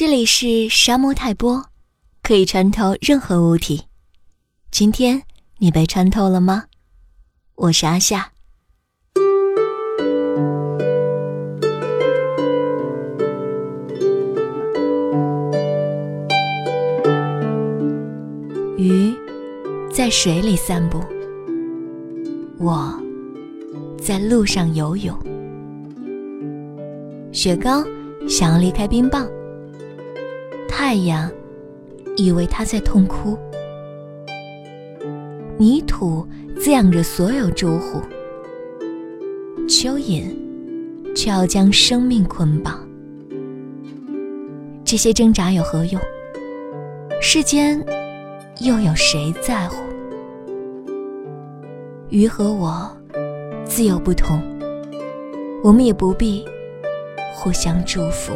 这里是沙漠泰波，可以穿透任何物体。今天你被穿透了吗？我是阿夏。鱼在水里散步，我在路上游泳。雪糕想要离开冰棒。太阳以为他在痛哭，泥土滋养着所有住户，蚯蚓却要将生命捆绑。这些挣扎有何用？世间又有谁在乎？鱼和我自有不同，我们也不必互相祝福。